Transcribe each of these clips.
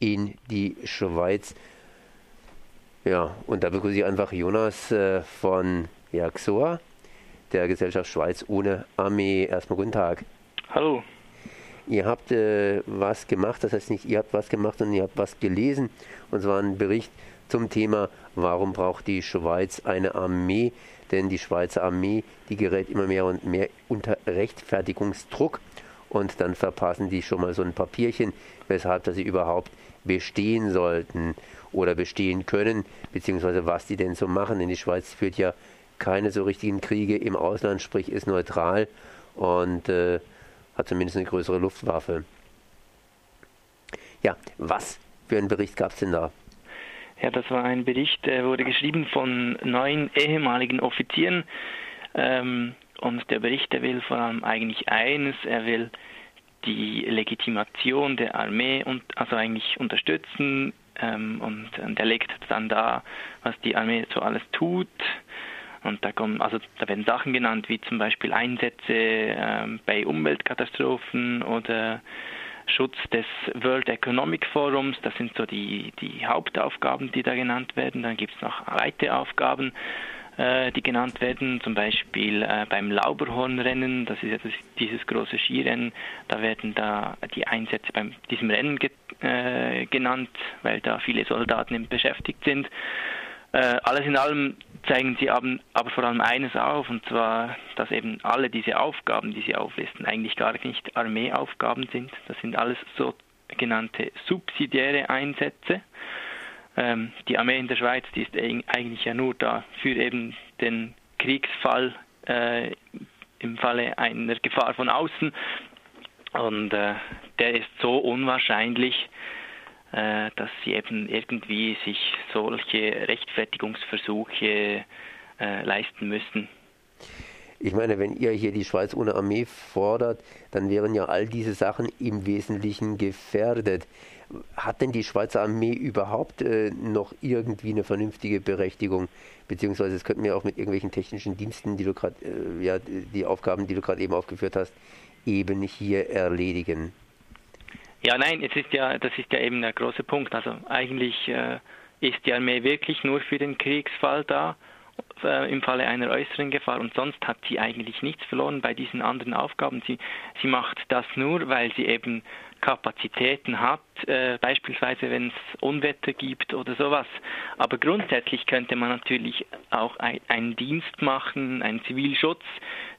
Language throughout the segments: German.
in die Schweiz. Ja, und da begrüße ich einfach Jonas äh, von ja, XOA, der Gesellschaft Schweiz ohne Armee. Erstmal guten Tag. Hallo. Ihr habt äh, was gemacht, das heißt nicht, ihr habt was gemacht, sondern ihr habt was gelesen. Und zwar ein Bericht zum Thema, warum braucht die Schweiz eine Armee? Denn die Schweizer Armee, die gerät immer mehr und mehr unter Rechtfertigungsdruck. Und dann verpassen die schon mal so ein Papierchen, weshalb dass sie überhaupt bestehen sollten oder bestehen können, beziehungsweise was die denn so machen. Denn die Schweiz führt ja keine so richtigen Kriege im Ausland, sprich ist neutral und äh, hat zumindest eine größere Luftwaffe. Ja, was für einen Bericht gab es denn da? Ja, das war ein Bericht, der wurde geschrieben von neun ehemaligen Offizieren. Ähm, und der Bericht, der will vor allem eigentlich eines, er will die Legitimation der Armee und also eigentlich unterstützen ähm, und, und er legt dann da, was die Armee so alles tut, und da kommen, also da werden Sachen genannt, wie zum Beispiel Einsätze ähm, bei Umweltkatastrophen oder Schutz des World Economic Forums. Das sind so die, die Hauptaufgaben, die da genannt werden. Dann gibt es noch weitere Aufgaben, die genannt werden, zum Beispiel äh, beim Lauberhornrennen, das ist ja das, dieses große Skirennen, da werden da die Einsätze bei diesem Rennen ge äh, genannt, weil da viele Soldaten beschäftigt sind. Äh, alles in allem zeigen sie aber, aber vor allem eines auf, und zwar, dass eben alle diese Aufgaben, die sie auflisten, eigentlich gar nicht Armeeaufgaben sind. Das sind alles sogenannte subsidiäre Einsätze. Ähm, die Armee in der Schweiz, die ist eigentlich ja nur da für eben den Kriegsfall äh, im Falle einer Gefahr von außen. Und äh, der ist so unwahrscheinlich, äh, dass sie eben irgendwie sich solche Rechtfertigungsversuche äh, leisten müssen. Ich meine, wenn ihr hier die Schweiz ohne Armee fordert, dann wären ja all diese Sachen im Wesentlichen gefährdet. Hat denn die Schweizer Armee überhaupt äh, noch irgendwie eine vernünftige Berechtigung? Beziehungsweise es könnten wir auch mit irgendwelchen technischen Diensten, die du gerade, äh, ja, die Aufgaben, die du gerade eben aufgeführt hast, eben hier erledigen. Ja, nein, es ist ja, das ist ja eben der große Punkt. Also eigentlich äh, ist die Armee wirklich nur für den Kriegsfall da, äh, im Falle einer äußeren Gefahr. Und sonst hat sie eigentlich nichts verloren bei diesen anderen Aufgaben. Sie, sie macht das nur, weil sie eben Kapazitäten hat, äh, beispielsweise wenn es Unwetter gibt oder sowas. Aber grundsätzlich könnte man natürlich auch ein, einen Dienst machen, einen Zivilschutz,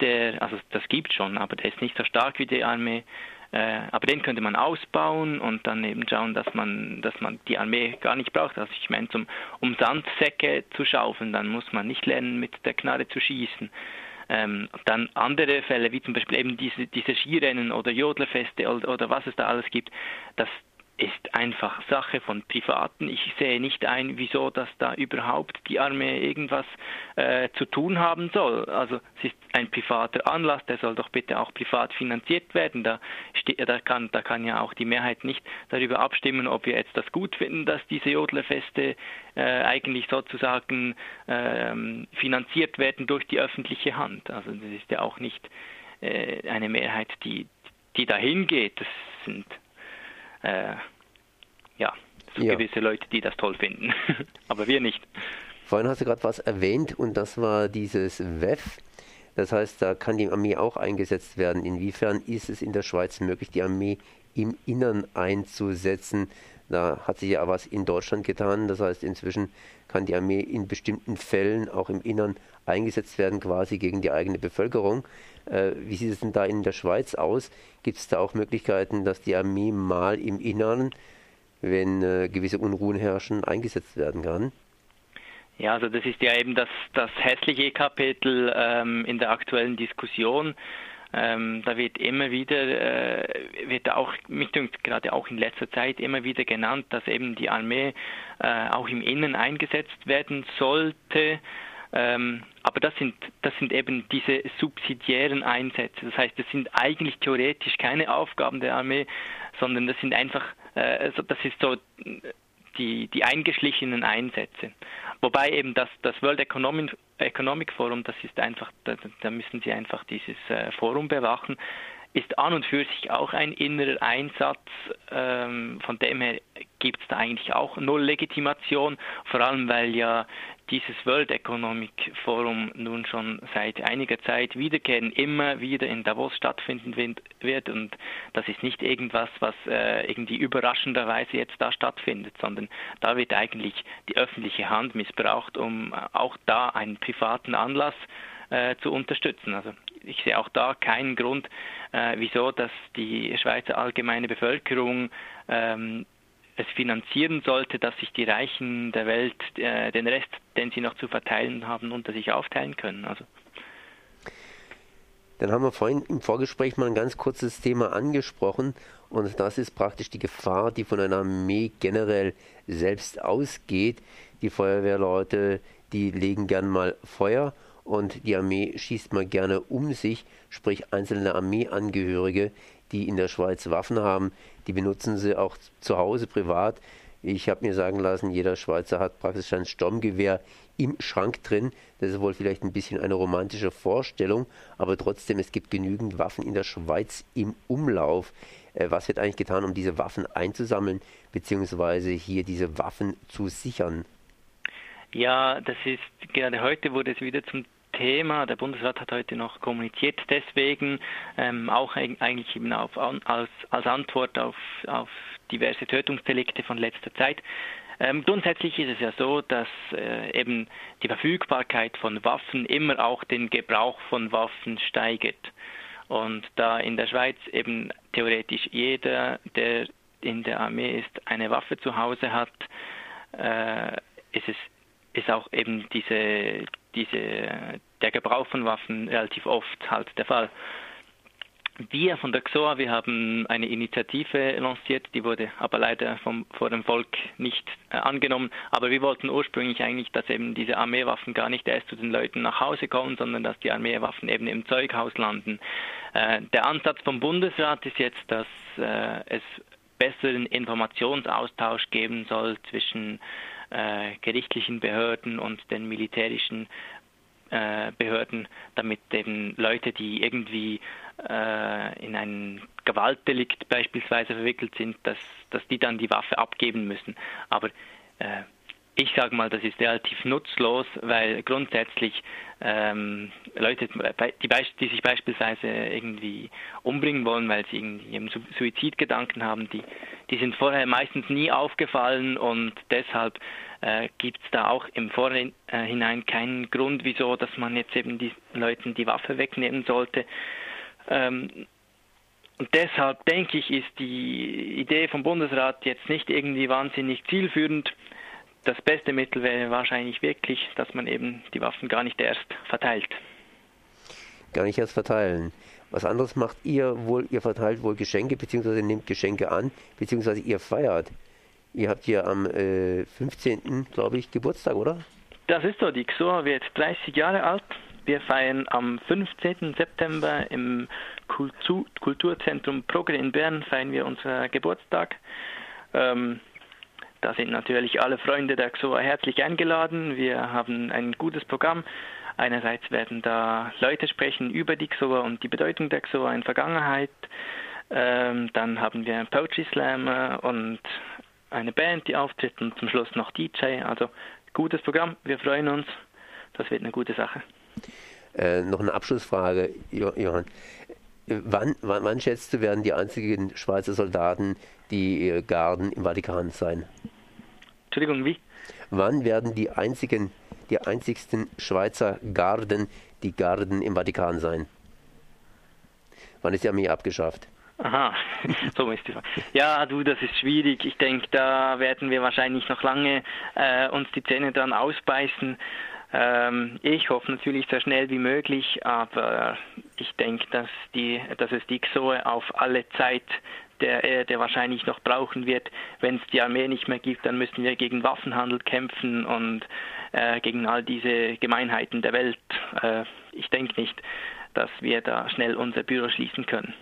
der, also das gibt schon, aber der ist nicht so stark wie die Armee. Äh, aber den könnte man ausbauen und dann eben schauen, dass man, dass man die Armee gar nicht braucht. Also ich meine, zum, um Sandsäcke zu schaufeln, dann muss man nicht lernen, mit der Knarre zu schießen. Ähm, dann andere Fälle, wie zum Beispiel eben diese, diese Skirennen oder Jodlerfeste oder, oder was es da alles gibt, das, ist einfach Sache von Privaten. Ich sehe nicht ein, wieso dass da überhaupt die Armee irgendwas äh, zu tun haben soll. Also es ist ein privater Anlass, der soll doch bitte auch privat finanziert werden. Da, da, kann, da kann ja auch die Mehrheit nicht darüber abstimmen, ob wir jetzt das gut finden, dass diese Jodlerfeste äh, eigentlich sozusagen äh, finanziert werden durch die öffentliche Hand. Also das ist ja auch nicht äh, eine Mehrheit, die, die dahin geht. Das sind äh, ja, so ja. gewisse Leute, die das toll finden. Aber wir nicht. Vorhin hast du gerade was erwähnt und das war dieses WEF. Das heißt, da kann die Armee auch eingesetzt werden. Inwiefern ist es in der Schweiz möglich, die Armee im Innern einzusetzen? Da hat sich ja was in Deutschland getan. Das heißt, inzwischen kann die Armee in bestimmten Fällen auch im Innern eingesetzt werden, quasi gegen die eigene Bevölkerung. Äh, wie sieht es denn da in der Schweiz aus? Gibt es da auch Möglichkeiten, dass die Armee mal im Innern, wenn äh, gewisse Unruhen herrschen, eingesetzt werden kann? Ja, also das ist ja eben das, das hässliche Kapitel ähm, in der aktuellen Diskussion. Ähm, da wird immer wieder, äh, wird auch, mich dünkt gerade auch in letzter Zeit immer wieder genannt, dass eben die Armee äh, auch im Innen eingesetzt werden sollte. Ähm, aber das sind, das sind eben diese subsidiären Einsätze. Das heißt, das sind eigentlich theoretisch keine Aufgaben der Armee, sondern das sind einfach, äh, das ist so die, die eingeschlichenen Einsätze. Wobei eben das, das World Economic, Economic Forum, das ist einfach, da, da müssen sie einfach dieses äh, Forum bewachen, ist an und für sich auch ein innerer Einsatz. Ähm, von dem her gibt es da eigentlich auch null Legitimation, vor allem weil ja dieses World Economic Forum nun schon seit einiger Zeit wiederkehren, immer wieder in Davos stattfinden wird und das ist nicht irgendwas, was äh, irgendwie überraschenderweise jetzt da stattfindet, sondern da wird eigentlich die öffentliche Hand missbraucht, um auch da einen privaten Anlass äh, zu unterstützen. Also ich sehe auch da keinen Grund, äh, wieso dass die Schweizer allgemeine Bevölkerung ähm, es finanzieren sollte, dass sich die Reichen der Welt äh, den Rest, den sie noch zu verteilen haben, unter sich aufteilen können. Also. Dann haben wir vorhin im Vorgespräch mal ein ganz kurzes Thema angesprochen und das ist praktisch die Gefahr, die von einer Armee generell selbst ausgeht. Die Feuerwehrleute, die legen gern mal Feuer und die Armee schießt mal gerne um sich, sprich einzelne Armeeangehörige, die in der Schweiz Waffen haben, die benutzen sie auch zu Hause privat. Ich habe mir sagen lassen, jeder Schweizer hat praktisch ein Sturmgewehr im Schrank drin. Das ist wohl vielleicht ein bisschen eine romantische Vorstellung, aber trotzdem, es gibt genügend Waffen in der Schweiz im Umlauf. Äh, was wird eigentlich getan, um diese Waffen einzusammeln, beziehungsweise hier diese Waffen zu sichern? Ja, das ist gerade heute wurde es wieder zum Thema. Der Bundesrat hat heute noch kommuniziert, deswegen ähm, auch eigentlich eben auf, als, als Antwort auf, auf diverse Tötungsdelikte von letzter Zeit. Ähm, grundsätzlich ist es ja so, dass äh, eben die Verfügbarkeit von Waffen immer auch den Gebrauch von Waffen steigert. Und da in der Schweiz eben theoretisch jeder, der in der Armee ist, eine Waffe zu Hause hat, äh, ist es ist auch eben diese, diese, der Gebrauch von Waffen relativ oft halt der Fall. Wir von der XOA, wir haben eine Initiative lanciert, die wurde aber leider vom, vor dem Volk nicht äh, angenommen. Aber wir wollten ursprünglich eigentlich, dass eben diese Armeewaffen gar nicht erst zu den Leuten nach Hause kommen, sondern dass die Armeewaffen eben im Zeughaus landen. Äh, der Ansatz vom Bundesrat ist jetzt, dass äh, es besseren Informationsaustausch geben soll zwischen äh, gerichtlichen Behörden und den militärischen äh, Behörden, damit eben Leute, die irgendwie äh, in ein Gewaltdelikt beispielsweise verwickelt sind, dass, dass die dann die Waffe abgeben müssen. Aber äh, ich sage mal, das ist relativ nutzlos, weil grundsätzlich ähm, Leute, die, die, sich beispielsweise irgendwie umbringen wollen, weil sie irgendwie Suizidgedanken haben, die, die sind vorher meistens nie aufgefallen und deshalb äh, gibt es da auch im Vorhinein keinen Grund, wieso, dass man jetzt eben die Leuten die Waffe wegnehmen sollte. Ähm, und deshalb denke ich, ist die Idee vom Bundesrat jetzt nicht irgendwie wahnsinnig zielführend das beste Mittel wäre wahrscheinlich wirklich, dass man eben die Waffen gar nicht erst verteilt. Gar nicht erst verteilen. Was anderes macht ihr wohl, ihr verteilt wohl Geschenke, beziehungsweise nehmt Geschenke an, beziehungsweise ihr feiert. Ihr habt ja am äh, 15. glaube ich Geburtstag, oder? Das ist so, die XOA wird 30 Jahre alt. Wir feiern am 15. September im Kultur Kulturzentrum Progre in Bern feiern wir unseren Geburtstag. Ähm, da sind natürlich alle Freunde der XOA herzlich eingeladen. Wir haben ein gutes Programm. Einerseits werden da Leute sprechen über die XOA und die Bedeutung der XOA in Vergangenheit. Ähm, dann haben wir Poetry Slammer und eine Band, die auftritt und zum Schluss noch DJ. Also gutes Programm. Wir freuen uns. Das wird eine gute Sache. Äh, noch eine Abschlussfrage, Johann. Wann, wann, wann schätzt du, werden die einzigen Schweizer Soldaten die Garden im Vatikan sein? Entschuldigung, wie? Wann werden die einzigen, die einzigsten Schweizer Garden die Garden im Vatikan sein? Wann ist die Armee abgeschafft? Aha, so ist die Frage. Ja, du, das ist schwierig. Ich denke, da werden wir wahrscheinlich noch lange äh, uns die Zähne dran ausbeißen. Ähm, ich hoffe natürlich so schnell wie möglich, aber ich denke, dass, dass es die XOE auf alle Zeit der Erde wahrscheinlich noch brauchen wird. Wenn es die Armee nicht mehr gibt, dann müssen wir gegen Waffenhandel kämpfen und äh, gegen all diese Gemeinheiten der Welt. Äh, ich denke nicht, dass wir da schnell unser Büro schließen können.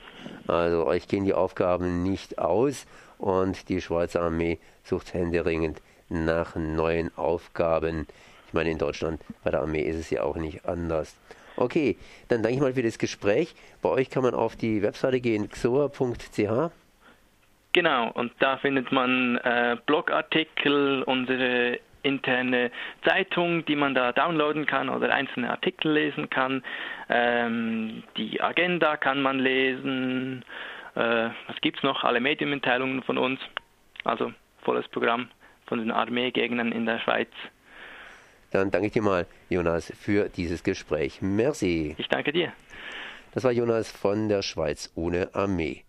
Also euch gehen die Aufgaben nicht aus und die Schweizer Armee sucht händeringend nach neuen Aufgaben. Ich meine, in Deutschland bei der Armee ist es ja auch nicht anders. Okay, dann danke ich mal für das Gespräch. Bei euch kann man auf die Webseite gehen, xoa.ch. Genau, und da findet man äh, Blogartikel, unsere interne Zeitung, die man da downloaden kann oder einzelne Artikel lesen kann. Ähm, die Agenda kann man lesen. Äh, was gibt es noch? Alle Medienmitteilungen von uns. Also volles Programm von den Armeegegnern in der Schweiz. Dann danke ich dir mal, Jonas, für dieses Gespräch. Merci. Ich danke dir. Das war Jonas von der Schweiz ohne Armee.